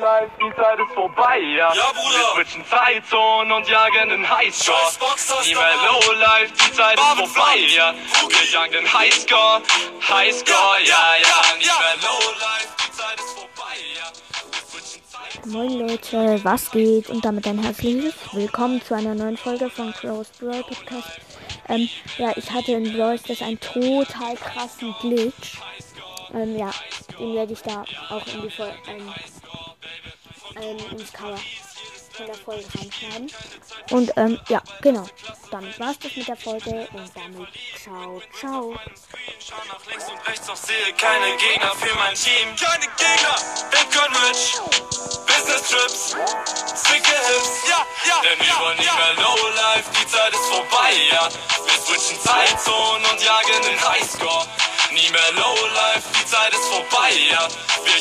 Live, die Zeit ist vorbei, ja. Ja, Bruder. Wir switchen Zeitzonen und jagen den Highscore. Scheiß Boxers, Nie mehr Lowlife, die Zeit ist Marvin vorbei, ja. Wir jagen den Highscore, Highscore, ja, ja. Nie ja. mehr Lowlife, die Zeit ist vorbei, ja. Moin Leute, was geht? Und damit ein herzliches Willkommen zu einer neuen Folge von Crow's Brawl Podcast. Ähm, ja, ich hatte in Brawl Stars einen total krassen Glitch. Ähm, ja, den werde ich da auch in die Folge, ähm, ähm, ins Cover von der Folge reinschreiben. Und, ähm, ja, genau. Damit war's das mit der Folge und damit ciao, ciao. Schau nach links und rechts, doch sehe keine Gegner für mein Team. Keine Gegner, Bitcoin Rich, Business Trips, sicke Hits, ja, ja. Denn wir wollen nicht mehr Lowlife, die Zeit ist vorbei, ja. Wir switchen Zeitzonen und jagen den Highscore. Nie mehr Lowlife, die Zeit ist vorbei, ja. Wir